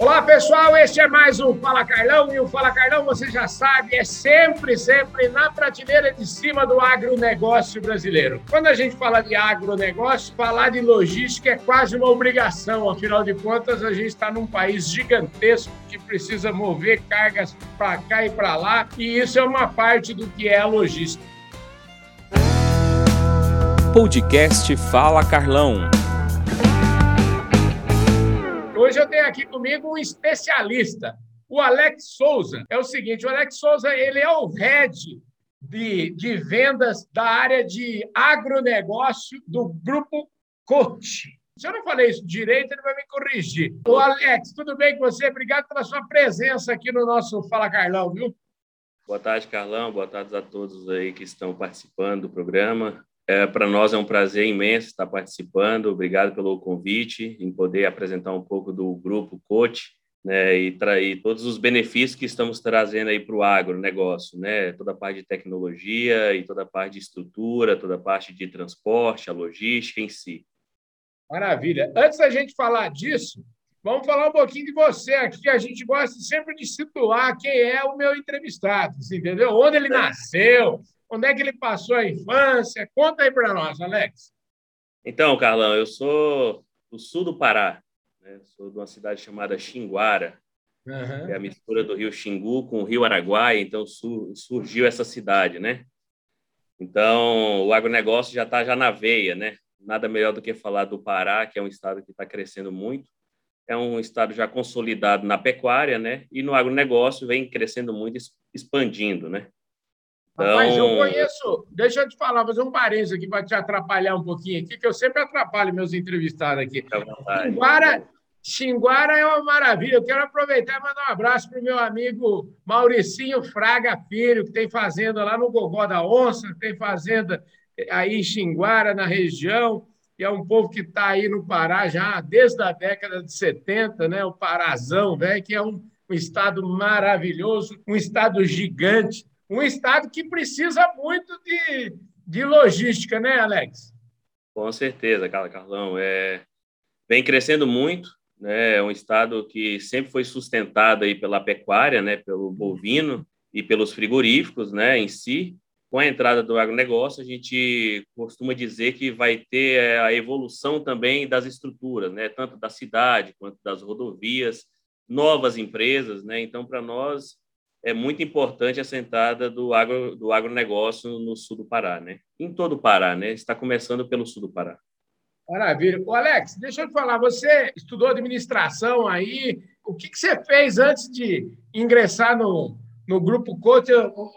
Olá, pessoal, este é mais um Fala Carlão e o Fala Carlão, você já sabe, é sempre, sempre na prateleira de cima do agronegócio brasileiro. Quando a gente fala de agronegócio, falar de logística é quase uma obrigação, afinal de contas, a gente está num país gigantesco que precisa mover cargas para cá e para lá, e isso é uma parte do que é a logística. Podcast Fala Carlão. Hoje eu tenho aqui comigo um especialista, o Alex Souza. É o seguinte, o Alex Souza ele é o head de, de vendas da área de agronegócio do Grupo Coach. Se eu não falei isso direito, ele vai me corrigir. O Alex, tudo bem com você? Obrigado pela sua presença aqui no nosso Fala Carlão, viu? Boa tarde, Carlão. Boa tarde a todos aí que estão participando do programa. É, Para nós é um prazer imenso estar participando. Obrigado pelo convite, em poder apresentar um pouco do grupo Coach né, e trair todos os benefícios que estamos trazendo aí para o agronegócio, né? Toda a parte de tecnologia e toda a parte de estrutura, toda a parte de transporte, a logística em si. Maravilha. Antes da gente falar disso, vamos falar um pouquinho de você aqui. A gente gosta sempre de situar quem é o meu entrevistado, entendeu? Onde ele nasceu, Onde é que ele passou a infância? Conta aí para nós, Alex. Então, Carlão, eu sou do sul do Pará. Né? Sou de uma cidade chamada Xinguara. Uhum. É a mistura do rio Xingu com o rio Araguaia. Então, su surgiu essa cidade, né? Então, o agronegócio já está já na veia, né? Nada melhor do que falar do Pará, que é um estado que está crescendo muito. É um estado já consolidado na pecuária, né? E no agronegócio vem crescendo muito, expandindo, né? Rapaz, eu então, conheço. Deixa eu te falar, fazer um parênteses aqui para te atrapalhar um pouquinho aqui, que eu sempre atrapalho meus entrevistados aqui. Xinguara, Xinguara é uma maravilha. Eu quero aproveitar e mandar um abraço para o meu amigo Mauricinho Fraga Filho, que tem fazenda lá no Gogó da Onça, tem fazenda aí em Xinguara, na região, e é um povo que está aí no Pará já desde a década de 70, né? o Parazão, né? que é um, um estado maravilhoso, um estado gigante um estado que precisa muito de, de logística, né, Alex? Com certeza, Carlão. É, vem crescendo muito, né? É um estado que sempre foi sustentado aí pela pecuária, né? Pelo bovino e pelos frigoríficos, né? Em si. Com a entrada do agronegócio, a gente costuma dizer que vai ter é, a evolução também das estruturas, né? Tanto da cidade quanto das rodovias, novas empresas, né? Então, para nós, é muito importante essa entrada do, agro, do agronegócio no sul do Pará, né? Em todo o Pará, né? Está começando pelo sul do Pará. Maravilha. Ô Alex, deixa eu te falar, você estudou administração aí, o que, que você fez antes de ingressar no, no Grupo Coach?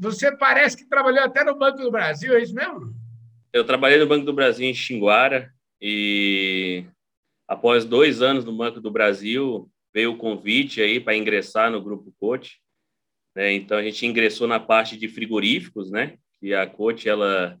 Você parece que trabalhou até no Banco do Brasil, é isso mesmo? Eu trabalhei no Banco do Brasil em Xinguara e após dois anos no Banco do Brasil, veio o convite aí para ingressar no Grupo Coach. Né? Então a gente ingressou na parte de frigoríficos, né? E a Coach ela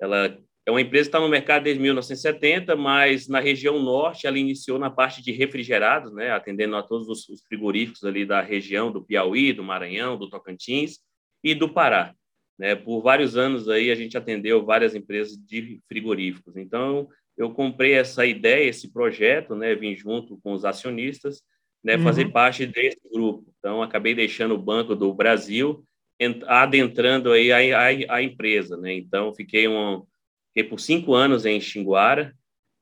ela é uma empresa que está no mercado desde 1970, mas na região norte ela iniciou na parte de refrigerados, né? Atendendo a todos os frigoríficos ali da região do Piauí, do Maranhão, do Tocantins e do Pará. Né? Por vários anos aí a gente atendeu várias empresas de frigoríficos. Então eu comprei essa ideia, esse projeto, né? Vim junto com os acionistas né, fazer uhum. parte desse grupo. Então, acabei deixando o Banco do Brasil, adentrando aí a, a, a empresa. Né? Então, fiquei, um, fiquei por cinco anos em Xinguara,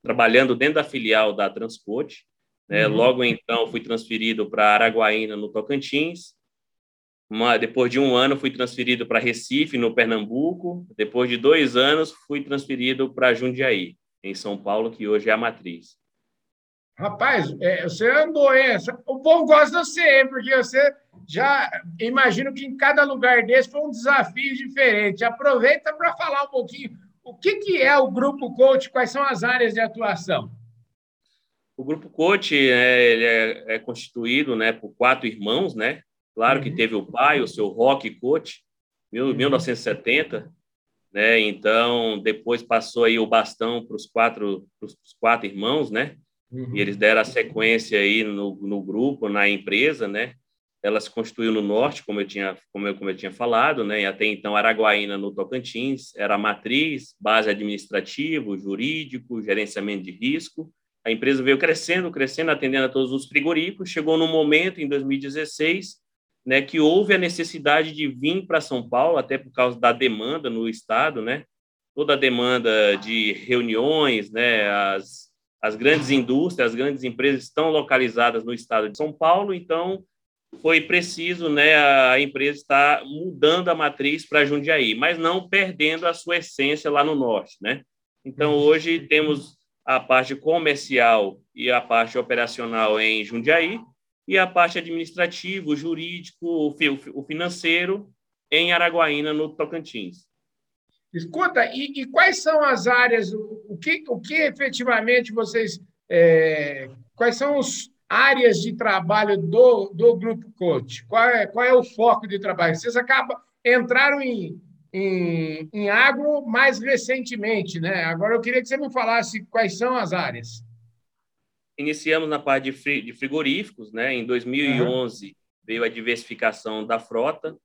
trabalhando dentro da filial da Transporte. Né? Uhum. Logo, então, fui transferido para Araguaína, no Tocantins. Uma, depois de um ano, fui transferido para Recife, no Pernambuco. Depois de dois anos, fui transferido para Jundiaí, em São Paulo, que hoje é a matriz. Rapaz, é, você andou, o povo gosta de você, hein, porque você já imagino que em cada lugar desse foi um desafio diferente. Aproveita para falar um pouquinho o que, que é o Grupo Coach, quais são as áreas de atuação. O Grupo Coach é, ele é, é constituído né, por quatro irmãos, né? Claro uhum. que teve o pai, o seu Rock Coach, em uhum. 1970, né? Então, depois passou aí o bastão para os quatro, quatro irmãos, né? Uhum. E eles deram a sequência aí no, no grupo, na empresa, né? Ela se constituiu no norte, como eu tinha, como eu, como eu tinha falado, né? E até então Araguaína no Tocantins era matriz, base administrativo, jurídico, gerenciamento de risco a empresa veio crescendo, crescendo, atendendo a todos os frigoríficos. Chegou no momento, em 2016, né, que houve a necessidade de vir para São Paulo, até por causa da demanda no estado, né? Toda a demanda de reuniões, né? As, as grandes indústrias, as grandes empresas estão localizadas no estado de São Paulo, então foi preciso, né, a empresa estar mudando a matriz para Jundiaí, mas não perdendo a sua essência lá no norte, né? Então hoje temos a parte comercial e a parte operacional em Jundiaí e a parte administrativa, jurídico, o financeiro em Araguaína, no Tocantins. Escuta, e, e quais são as áreas, o que, o que efetivamente vocês. É, quais são as áreas de trabalho do, do Grupo Coach? Qual é, qual é o foco de trabalho? Vocês acabam, entraram em, em, em agro mais recentemente, né? Agora eu queria que você me falasse quais são as áreas. Iniciamos na parte de frigoríficos, né? Em 2011 uhum. veio a diversificação da frota,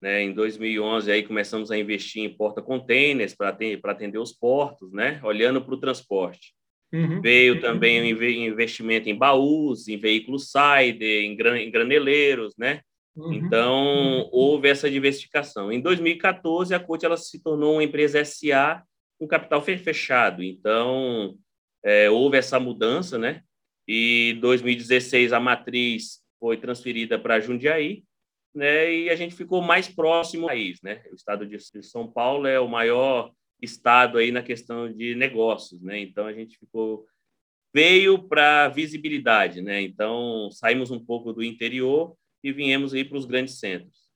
né? Em 2011 aí começamos a investir em porta-containers para atender os portos, né? Olhando para o transporte. Uhum. Veio também o investimento em baús, em veículos Sider, em, gran, em graneleiros, né? Uhum. Então, houve essa diversificação. Em 2014, a Coach ela se tornou uma empresa SA com capital fechado. Então, é, houve essa mudança, né? E 2016 a matriz foi transferida para Jundiaí, né? E a gente ficou mais próximo ao país, né? O estado de São Paulo é o maior estado aí na questão de negócios, né? Então a gente ficou veio para visibilidade, né? Então saímos um pouco do interior e viemos aí para os grandes centros.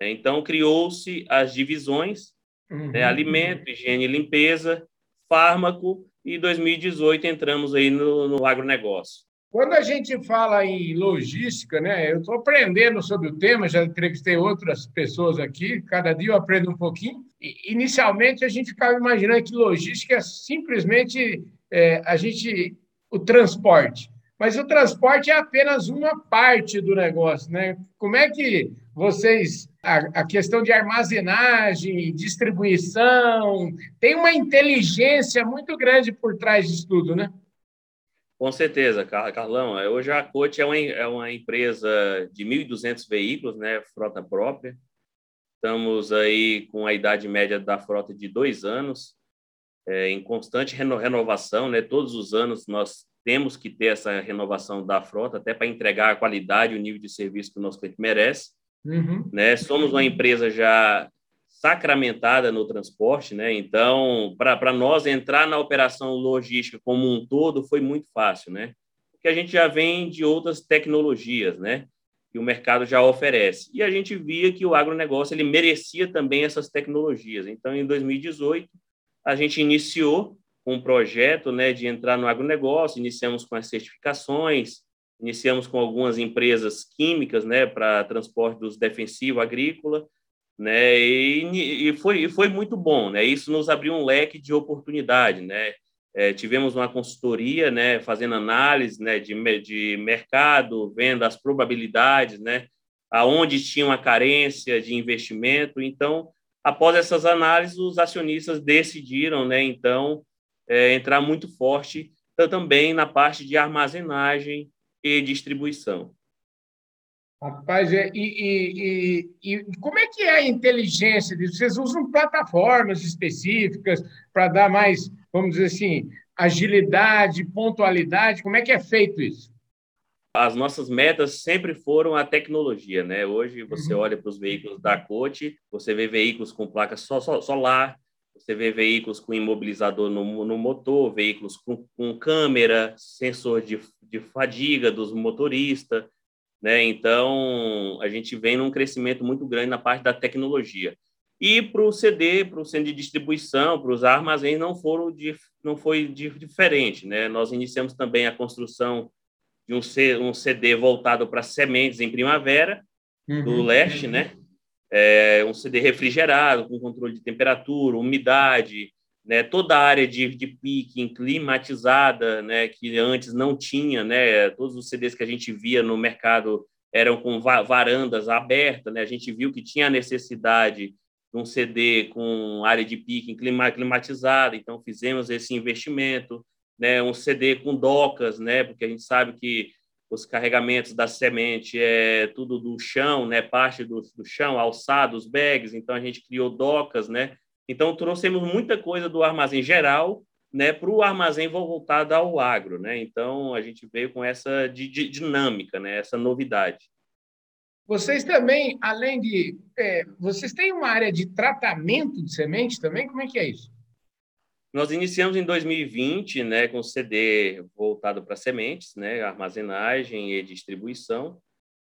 Então criou-se as divisões, né? uhum. né? alimento, higiene e limpeza, fármaco e 2018 entramos aí no, no agronegócio. Quando a gente fala em logística, né, eu estou aprendendo sobre o tema, já entrevistei outras pessoas aqui, cada dia eu aprendo um pouquinho. E, inicialmente, a gente ficava imaginando que logística é simplesmente é, a gente o transporte. Mas o transporte é apenas uma parte do negócio, né? Como é que vocês a, a questão de armazenagem, distribuição, tem uma inteligência muito grande por trás disso tudo, né? Com certeza, Carlão. É, hoje a Coach é uma, é uma empresa de 1.200 veículos, né, frota própria. Estamos aí com a idade média da frota de dois anos, é, em constante reno, renovação, né? Todos os anos nós temos que ter essa renovação da frota, até para entregar a qualidade e o nível de serviço que o nosso cliente merece. Uhum. Né? Somos uma empresa já sacramentada no transporte, né? Então, para nós entrar na operação logística como um todo foi muito fácil, né? Porque a gente já vem de outras tecnologias, né? Que o mercado já oferece. E a gente via que o agronegócio ele merecia também essas tecnologias. Então, em 2018, a gente iniciou um projeto, né, de entrar no agronegócio, iniciamos com as certificações, iniciamos com algumas empresas químicas, né, para transporte dos defensivo agrícola, né? E, e, foi, foi muito bom, né? Isso nos abriu um leque de oportunidade, né? É, tivemos uma consultoria, né? Fazendo análise, né? De, de mercado, vendo as probabilidades, né? Aonde tinha uma carência de investimento. Então, após essas análises, os acionistas decidiram, né? Então, é, entrar muito forte também na parte de armazenagem e distribuição. Rapaz, é, e, e, e, e, como é que é a inteligência disso? Vocês usam plataformas específicas para dar mais, vamos dizer assim, agilidade, pontualidade? Como é que é feito isso? As nossas metas sempre foram a tecnologia, né? Hoje você uhum. olha para os veículos da Cote, você vê veículos com placa solar, você vê veículos com imobilizador no, no motor, veículos com, com câmera, sensor de, de fadiga dos motoristas, né? Então, a gente vem num crescimento muito grande na parte da tecnologia. E para o CD, para o centro de distribuição, para os armazéns, não, foram de, não foi de, diferente. Né? Nós iniciamos também a construção de um, C, um CD voltado para sementes em primavera, uhum. do leste, né? É, um CD refrigerado, com controle de temperatura, umidade, né, toda a área de, de picking climatizada, né, que antes não tinha, né, todos os CDs que a gente via no mercado eram com varandas abertas, né, a gente viu que tinha a necessidade de um CD com área de picking climatizada, então fizemos esse investimento, né, um CD com docas, né, porque a gente sabe que os carregamentos da semente é tudo do chão, né, parte do, do chão, alçados, bags, então a gente criou docas, né, então trouxemos muita coisa do armazém geral, né, para o armazém voltado ao agro, né, então a gente veio com essa di, di, dinâmica, né, essa novidade. Vocês também, além de, é, vocês têm uma área de tratamento de semente também, como é que é isso? Nós iniciamos em 2020, né, com CD voltado para sementes, né, armazenagem e distribuição,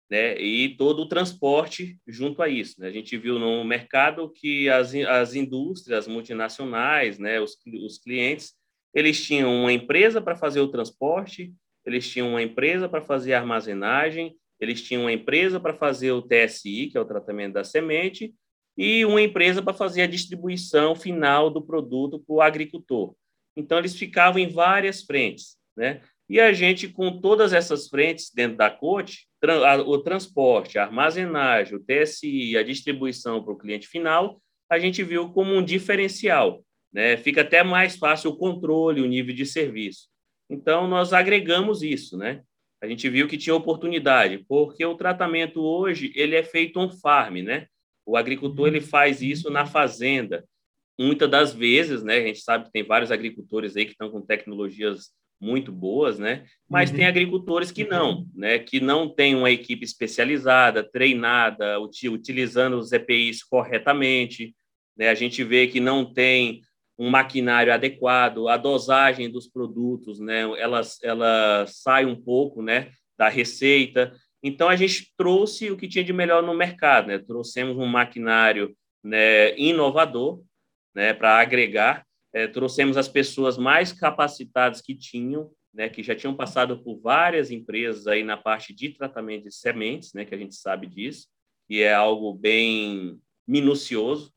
né, e todo o transporte junto a isso. Né? A gente viu no mercado que as, as indústrias as multinacionais, né, os, os clientes, eles tinham uma empresa para fazer o transporte, eles tinham uma empresa para fazer a armazenagem, eles tinham uma empresa para fazer o TSI, que é o tratamento da semente, e uma empresa para fazer a distribuição final do produto para o agricultor. Então, eles ficavam em várias frentes, né? E a gente, com todas essas frentes dentro da COTE, o transporte, a armazenagem, o TSI, a distribuição para o cliente final, a gente viu como um diferencial. Né? Fica até mais fácil o controle, o nível de serviço. Então, nós agregamos isso. Né? A gente viu que tinha oportunidade, porque o tratamento hoje ele é feito on farm. Né? O agricultor ele faz isso na fazenda. Muitas das vezes, né, a gente sabe que tem vários agricultores aí que estão com tecnologias muito boas, né? Mas uhum. tem agricultores que não, né? Que não têm uma equipe especializada, treinada, utilizando os EPIs corretamente, né? A gente vê que não tem um maquinário adequado, a dosagem dos produtos, né? Ela, ela sai um pouco, né? Da receita. Então, a gente trouxe o que tinha de melhor no mercado, né? Trouxemos um maquinário né, inovador, né? Para agregar é, trouxemos as pessoas mais capacitadas que tinham, né, que já tinham passado por várias empresas aí na parte de tratamento de sementes, né, que a gente sabe disso, e é algo bem minucioso.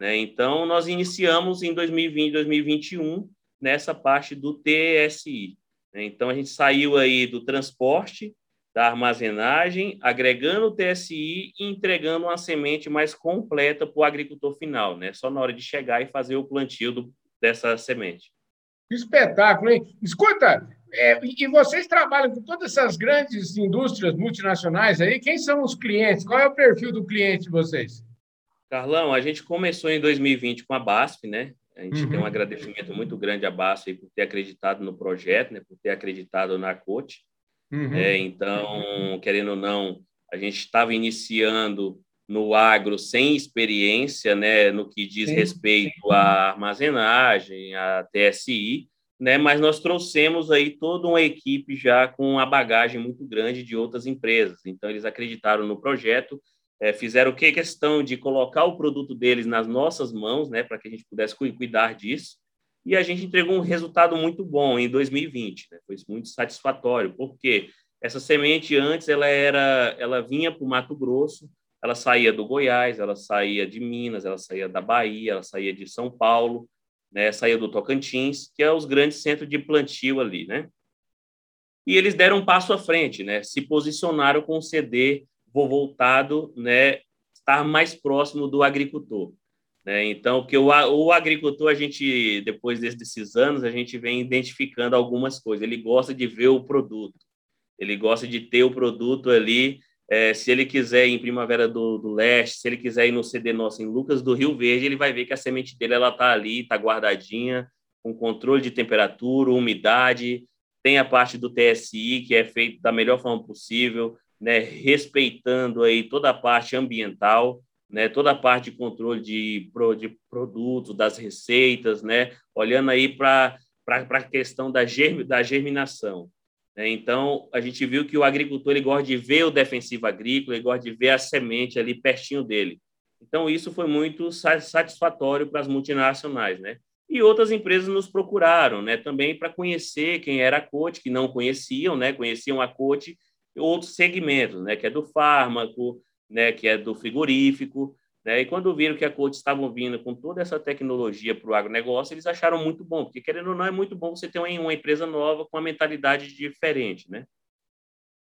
Né? Então, nós iniciamos em 2020, 2021 nessa parte do TSI. Né? Então, a gente saiu aí do transporte, da armazenagem, agregando o TSI e entregando uma semente mais completa para o agricultor final, né? Só na hora de chegar e fazer o plantio do, dessa semente. Que espetáculo, hein? Escuta, é, e vocês trabalham com todas essas grandes indústrias multinacionais aí? Quem são os clientes? Qual é o perfil do cliente de vocês? Carlão, a gente começou em 2020 com a BASF, né? A gente uhum. tem um agradecimento muito grande à BASF por ter acreditado no projeto, né? por ter acreditado na COT. Uhum. É, então, querendo ou não, a gente estava iniciando no agro sem experiência, né, no que diz Sim. respeito à armazenagem, à TSI, né, mas nós trouxemos aí toda uma equipe já com uma bagagem muito grande de outras empresas. Então eles acreditaram no projeto, é, fizeram que questão de colocar o produto deles nas nossas mãos, né, para que a gente pudesse cuidar disso. E a gente entregou um resultado muito bom em 2020, né, foi muito satisfatório, porque essa semente antes ela era, ela vinha para o Mato Grosso, ela saía do Goiás, ela saía de Minas, ela saía da Bahia, ela saía de São Paulo, né, saía do Tocantins, que é os grandes centros de plantio ali, né? E eles deram um passo à frente, né? Se posicionaram com o CD voltado, né, estar mais próximo do agricultor. Né? Então, que o, o agricultor, a gente, depois desses anos, a gente vem identificando algumas coisas. Ele gosta de ver o produto, ele gosta de ter o produto ali é, se ele quiser ir em Primavera do, do, Leste, se ele quiser ir no CD nosso em Lucas do Rio Verde, ele vai ver que a semente dele ela tá ali, tá guardadinha, com controle de temperatura, umidade, tem a parte do TSI que é feito da melhor forma possível, né, respeitando aí toda a parte ambiental, né, toda a parte de controle de, de produtos, das receitas, né, olhando aí para a questão da, germ, da germinação. Né? Então, a gente viu que o agricultor ele gosta de ver o defensivo agrícola, ele gosta de ver a semente ali pertinho dele. Então, isso foi muito satisfatório para as multinacionais, né? E outras empresas nos procuraram, né? Também para conhecer quem era a COTE, que não conheciam, né? Conheciam a COTE, outros segmentos, né? Que é do fármaco, né? Que é do frigorífico, né? E quando viram que a Coach estavam vindo com toda essa tecnologia para o agronegócio, eles acharam muito bom, porque querendo ou não, é muito bom você ter uma empresa nova com uma mentalidade diferente, né?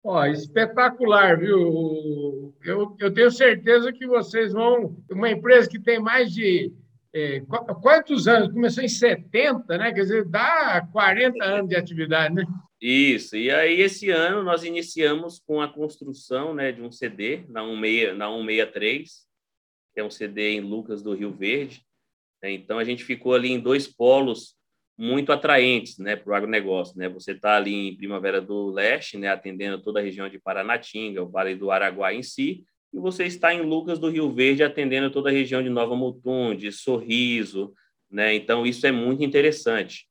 Ó, espetacular, viu? Eu, eu tenho certeza que vocês vão. Uma empresa que tem mais de é, quantos anos? Começou em 70, né? Quer dizer, dá 40 anos de atividade, né? Isso, e aí esse ano nós iniciamos com a construção né, de um CD na, 16, na 163, é um CD em Lucas do Rio Verde. Né? Então a gente ficou ali em dois polos muito atraentes né, para o agronegócio. Né? Você está ali em Primavera do Leste, né, atendendo toda a região de Paranatinga, o Vale do Araguá em si, e você está em Lucas do Rio Verde, atendendo toda a região de Nova Mutum, de Sorriso. Né? Então, isso é muito interessante.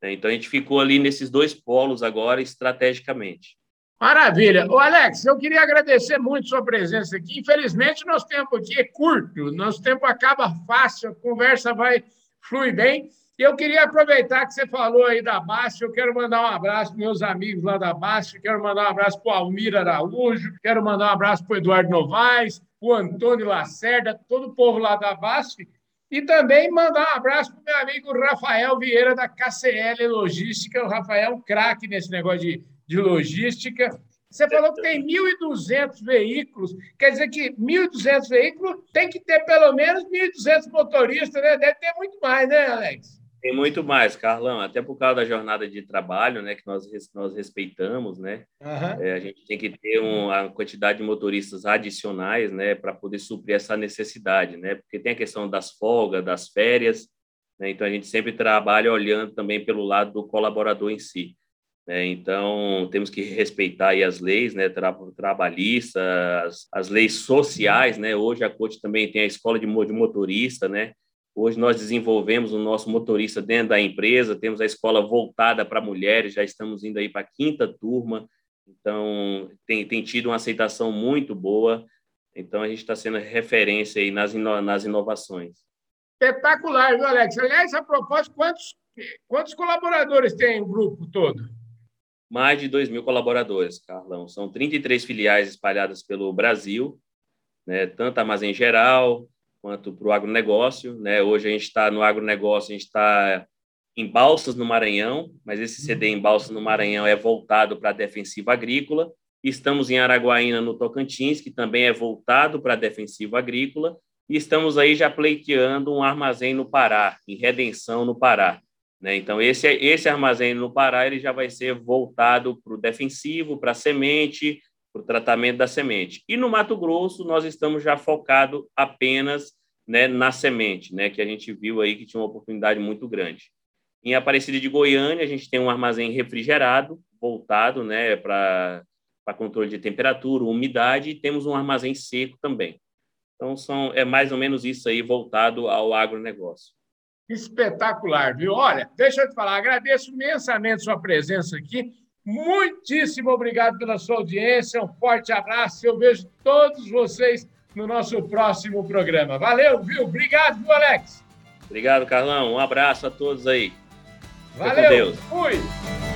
Né? Então, a gente ficou ali nesses dois polos agora, estrategicamente. Maravilha. O Alex, eu queria agradecer muito sua presença aqui. Infelizmente, nosso tempo aqui é curto, nosso tempo acaba fácil, a conversa vai fluir bem. E eu queria aproveitar que você falou aí da Baixa, eu quero mandar um abraço para meus amigos lá da Baixa, quero mandar um abraço para o Almir Araújo, quero mandar um abraço para o Eduardo Novaes, para o Antônio Lacerda, todo o povo lá da Baixa, e também mandar um abraço para o meu amigo Rafael Vieira, da KCL Logística, o Rafael craque nesse negócio de, de logística, você falou que tem 1.200 veículos, quer dizer que 1.200 veículos tem que ter pelo menos 1.200 motoristas, né? Deve ter muito mais, né, Alex? Tem muito mais, Carlão, até por causa da jornada de trabalho, né, que nós, nós respeitamos, né, uhum. é, a gente tem que ter uma quantidade de motoristas adicionais, né, para poder suprir essa necessidade, né, porque tem a questão das folgas, das férias, né, então a gente sempre trabalha olhando também pelo lado do colaborador em si, né, então temos que respeitar as leis, né, tra trabalhistas, as, leis sociais, né, hoje a COT também tem a escola de, de motorista, né, Hoje nós desenvolvemos o nosso motorista dentro da empresa, temos a escola voltada para mulheres, já estamos indo aí para a quinta turma, então tem, tem tido uma aceitação muito boa, então a gente está sendo referência aí nas, ino, nas inovações. Espetacular, viu, Alex? Aliás, a propósito, quantos, quantos colaboradores tem o grupo todo? Mais de 2 mil colaboradores, Carlão. São 33 filiais espalhadas pelo Brasil, né, tanto armazém geral, quanto para o agronegócio. Né? Hoje a gente está no agronegócio, a gente está em Balsas, no Maranhão, mas esse CD em Balsas, no Maranhão, é voltado para a defensiva agrícola. Estamos em Araguaína, no Tocantins, que também é voltado para a defensiva agrícola. E estamos aí já pleiteando um armazém no Pará, em Redenção, no Pará. Né? Então, esse, esse armazém no Pará ele já vai ser voltado para o defensivo, para a semente, para o tratamento da semente. E no Mato Grosso, nós estamos já focados apenas né, na semente, né, que a gente viu aí que tinha uma oportunidade muito grande. Em Aparecida de Goiânia, a gente tem um armazém refrigerado, voltado né, para controle de temperatura, umidade, e temos um armazém seco também. Então, são, é mais ou menos isso aí voltado ao agronegócio. Espetacular, viu? Olha, deixa eu te falar, agradeço imensamente sua presença aqui. Muitíssimo obrigado pela sua audiência, um forte abraço. Eu vejo todos vocês no nosso próximo programa. Valeu, viu? Obrigado, viu, Alex? Obrigado, Carlão. Um abraço a todos aí. Valeu. Fui.